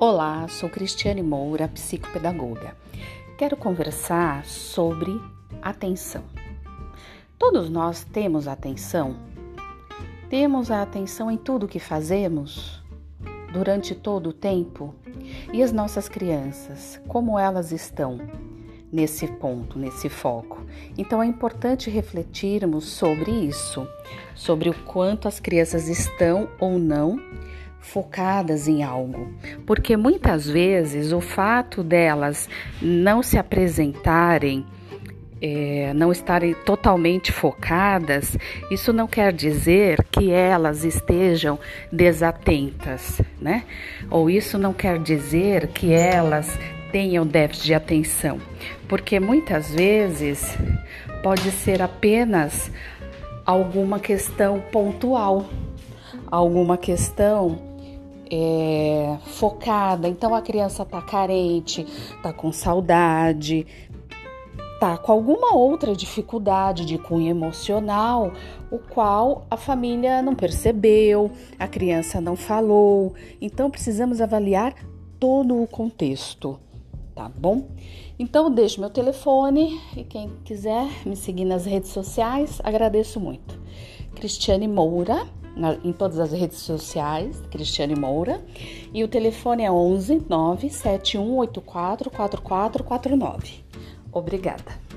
Olá, sou Cristiane Moura, psicopedagoga. Quero conversar sobre atenção. Todos nós temos atenção? Temos a atenção em tudo que fazemos durante todo o tempo? E as nossas crianças, como elas estão nesse ponto, nesse foco? Então é importante refletirmos sobre isso, sobre o quanto as crianças estão ou não focadas em algo, porque muitas vezes o fato delas não se apresentarem, é, não estarem totalmente focadas, isso não quer dizer que elas estejam desatentas, né? Ou isso não quer dizer que elas tenham déficit de atenção, porque muitas vezes pode ser apenas alguma questão pontual, alguma questão é, focada. Então a criança tá carente, tá com saudade, tá com alguma outra dificuldade de cunho emocional, o qual a família não percebeu, a criança não falou. Então precisamos avaliar todo o contexto, tá bom? Então deixo meu telefone e quem quiser me seguir nas redes sociais, agradeço muito. Cristiane Moura na, em todas as redes sociais, Cristiane Moura, e o telefone é 11 97184 4449. Obrigada.